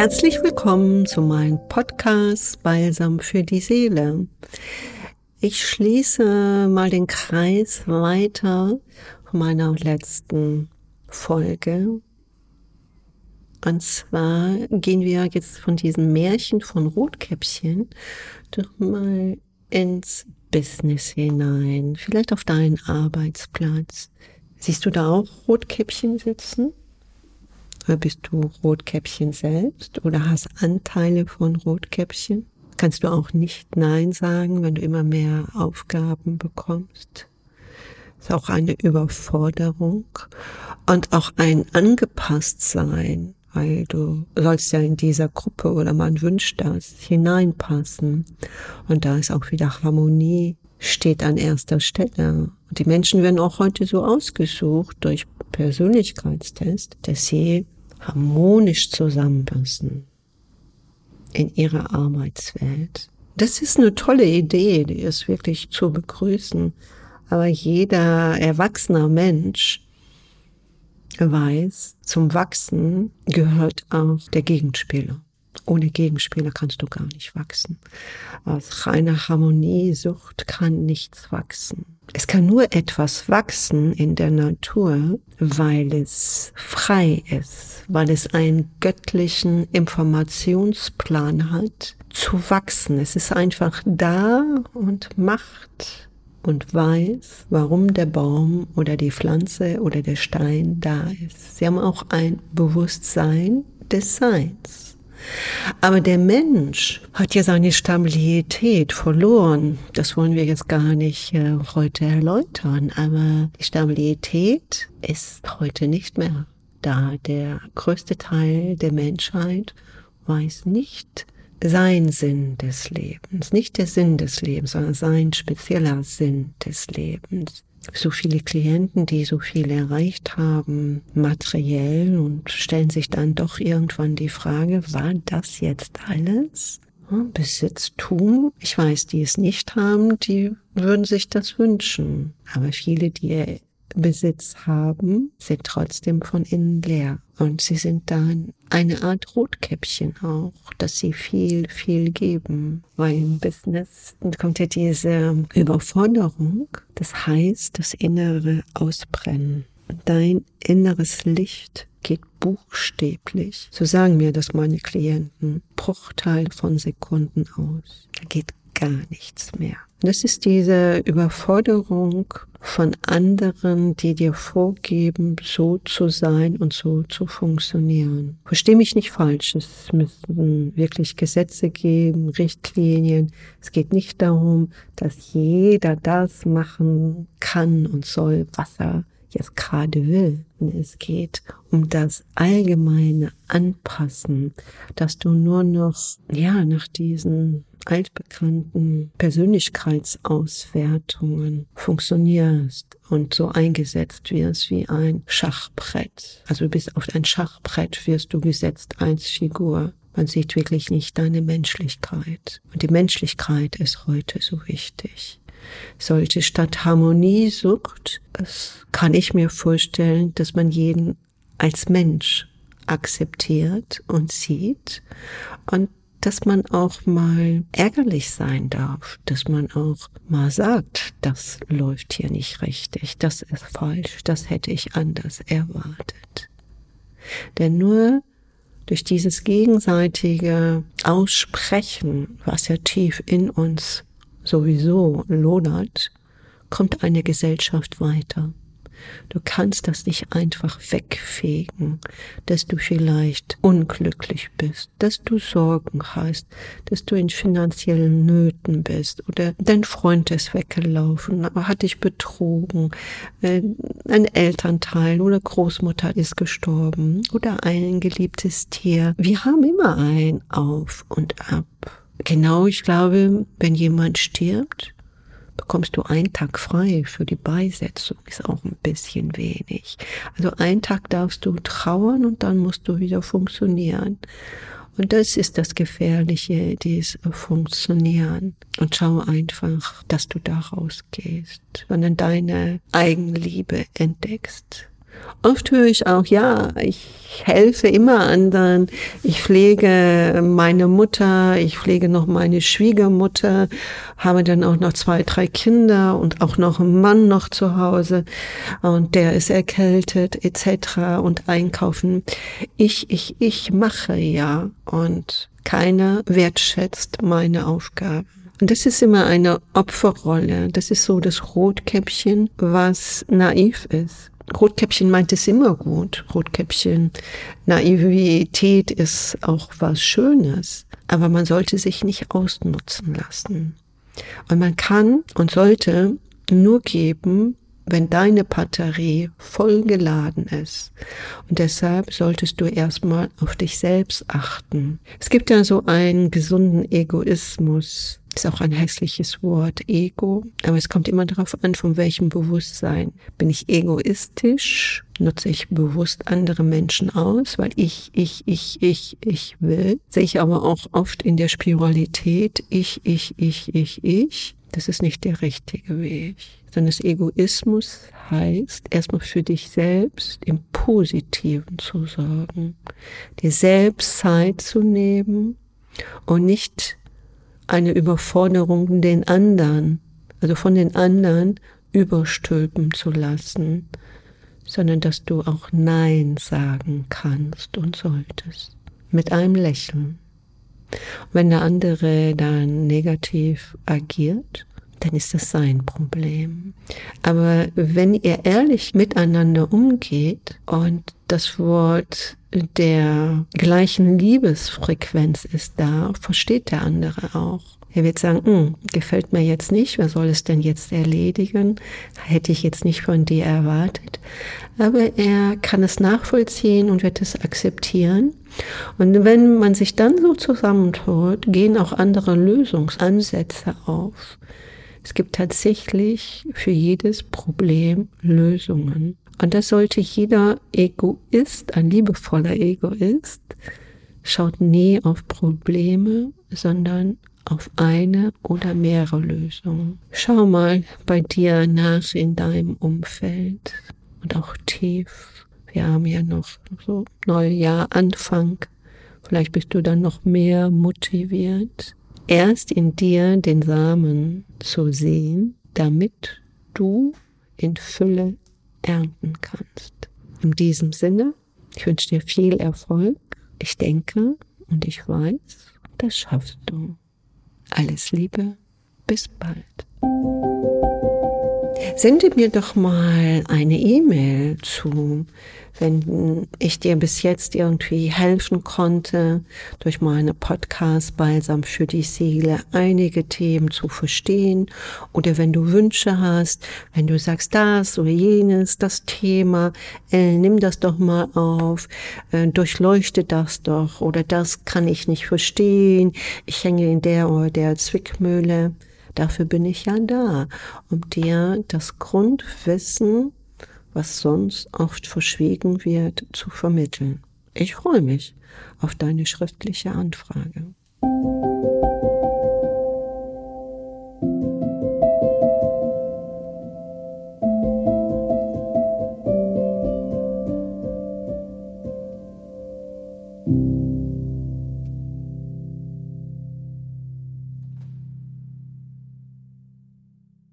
Herzlich willkommen zu meinem Podcast Balsam für die Seele. Ich schließe mal den Kreis weiter meiner letzten Folge. Und zwar gehen wir jetzt von diesem Märchen von Rotkäppchen doch mal ins Business hinein, vielleicht auf deinen Arbeitsplatz. Siehst du da auch Rotkäppchen sitzen? Oder bist du Rotkäppchen selbst oder hast Anteile von Rotkäppchen? Kannst du auch nicht Nein sagen, wenn du immer mehr Aufgaben bekommst? ist auch eine Überforderung und auch ein Angepasstsein, weil du sollst ja in dieser Gruppe oder man wünscht das hineinpassen. Und da ist auch wieder Harmonie steht an erster Stelle. Und die Menschen werden auch heute so ausgesucht durch Persönlichkeitstest, dass sie harmonisch zusammenpassen in ihrer Arbeitswelt. Das ist eine tolle Idee, die ist wirklich zu begrüßen. Aber jeder erwachsener Mensch weiß, zum Wachsen gehört auch der Gegenspieler. Ohne Gegenspieler kannst du gar nicht wachsen. Aus reiner Harmoniesucht kann nichts wachsen. Es kann nur etwas wachsen in der Natur, weil es frei ist, weil es einen göttlichen Informationsplan hat, zu wachsen. Es ist einfach da und macht und weiß, warum der Baum oder die Pflanze oder der Stein da ist. Sie haben auch ein Bewusstsein des Seins. Aber der Mensch hat ja seine Stabilität verloren. Das wollen wir jetzt gar nicht äh, heute erläutern. Aber die Stabilität ist heute nicht mehr da. Der größte Teil der Menschheit weiß nicht sein Sinn des Lebens. Nicht der Sinn des Lebens, sondern sein spezieller Sinn des Lebens so viele Klienten, die so viel erreicht haben, materiell und stellen sich dann doch irgendwann die Frage, war das jetzt alles? Besitztum. Ich weiß, die es nicht haben, die würden sich das wünschen. Aber viele, die Besitz haben, sind trotzdem von innen leer. Und sie sind dann eine Art Rotkäppchen auch, dass sie viel, viel geben. Weil im Business kommt ja diese Überforderung. Das heißt, das innere Ausbrennen. Dein inneres Licht geht buchstäblich, so sagen mir das meine Klienten, Bruchteil von Sekunden aus. Da geht gar nichts mehr. Das ist diese Überforderung von anderen, die dir vorgeben, so zu sein und so zu funktionieren. Versteh mich nicht falsch. Es müssen wirklich Gesetze geben, Richtlinien. Es geht nicht darum, dass jeder das machen kann und soll, was er jetzt gerade will. Es geht um das allgemeine Anpassen, dass du nur noch, ja, nach diesen altbekannten Persönlichkeitsauswertungen funktionierst und so eingesetzt wirst wie ein Schachbrett. Also du bist auf ein Schachbrett wirst du gesetzt als Figur. Man sieht wirklich nicht deine Menschlichkeit. Und die Menschlichkeit ist heute so wichtig sollte statt Harmoniesucht, das kann ich mir vorstellen, dass man jeden als Mensch akzeptiert und sieht und dass man auch mal ärgerlich sein darf, dass man auch mal sagt, das läuft hier nicht richtig, das ist falsch, das hätte ich anders erwartet. Denn nur durch dieses gegenseitige Aussprechen, was ja tief in uns sowieso lodert, kommt eine Gesellschaft weiter. Du kannst das nicht einfach wegfegen, dass du vielleicht unglücklich bist, dass du Sorgen hast, dass du in finanziellen Nöten bist oder dein Freund ist weggelaufen, hat dich betrogen, äh, ein Elternteil oder Großmutter ist gestorben oder ein geliebtes Tier. Wir haben immer ein Auf und Ab. Genau, ich glaube, wenn jemand stirbt, bekommst du einen Tag frei für die Beisetzung, ist auch ein bisschen wenig. Also einen Tag darfst du trauern und dann musst du wieder funktionieren. Und das ist das Gefährliche, dieses Funktionieren. Und schau einfach, dass du da rausgehst, sondern deine Eigenliebe entdeckst Oft höre ich auch, ja, ich helfe immer anderen. Ich pflege meine Mutter, ich pflege noch meine Schwiegermutter, habe dann auch noch zwei, drei Kinder und auch noch einen Mann noch zu Hause und der ist erkältet etc. und einkaufen. Ich, ich, ich mache ja und keiner wertschätzt meine Aufgabe. Und das ist immer eine Opferrolle. Das ist so das Rotkäppchen, was naiv ist. Rotkäppchen meint es immer gut. Rotkäppchen, Naivität ist auch was Schönes. Aber man sollte sich nicht ausnutzen lassen. Und man kann und sollte nur geben, wenn deine Batterie voll geladen ist. Und deshalb solltest du erstmal auf dich selbst achten. Es gibt ja so einen gesunden Egoismus. Ist auch ein hässliches Wort, Ego. Aber es kommt immer darauf an, von welchem Bewusstsein. Bin ich egoistisch? Nutze ich bewusst andere Menschen aus, weil ich, ich, ich, ich, ich will. Sehe ich aber auch oft in der Spiritualität, ich, ich, ich, ich, ich. Das ist nicht der richtige Weg. Sondern das Egoismus heißt, erstmal für dich selbst im Positiven zu sorgen, dir selbst Zeit zu nehmen und nicht eine Überforderung den anderen, also von den anderen überstülpen zu lassen, sondern dass du auch Nein sagen kannst und solltest. Mit einem Lächeln. Wenn der andere dann negativ agiert, dann ist das sein Problem. Aber wenn ihr ehrlich miteinander umgeht und das Wort der gleichen Liebesfrequenz ist da, versteht der andere auch. Er wird sagen, hm, gefällt mir jetzt nicht, wer soll es denn jetzt erledigen? Hätte ich jetzt nicht von dir erwartet. Aber er kann es nachvollziehen und wird es akzeptieren. Und wenn man sich dann so zusammentut, gehen auch andere Lösungsansätze auf. Es gibt tatsächlich für jedes Problem Lösungen. Und das sollte jeder Egoist, ein liebevoller Egoist, schaut nie auf Probleme, sondern auf eine oder mehrere Lösungen. Schau mal bei dir nach in deinem Umfeld und auch tief. Wir haben ja noch so Neujahr Anfang. Vielleicht bist du dann noch mehr motiviert, erst in dir den Samen zu sehen, damit du in Fülle ernten kannst. In diesem Sinne, ich wünsche dir viel Erfolg. Ich denke und ich weiß, das schaffst du. Alles Liebe, bis bald. Sende mir doch mal eine E-Mail zu wenn ich dir bis jetzt irgendwie helfen konnte, durch meine Podcast Balsam für die Seele einige Themen zu verstehen oder wenn du Wünsche hast, wenn du sagst das oder jenes, das Thema, äh, nimm das doch mal auf, äh, durchleuchte das doch oder das kann ich nicht verstehen, ich hänge in der oder der Zwickmühle. Dafür bin ich ja da, um dir das Grundwissen was sonst oft verschwiegen wird, zu vermitteln. Ich freue mich auf deine schriftliche Anfrage.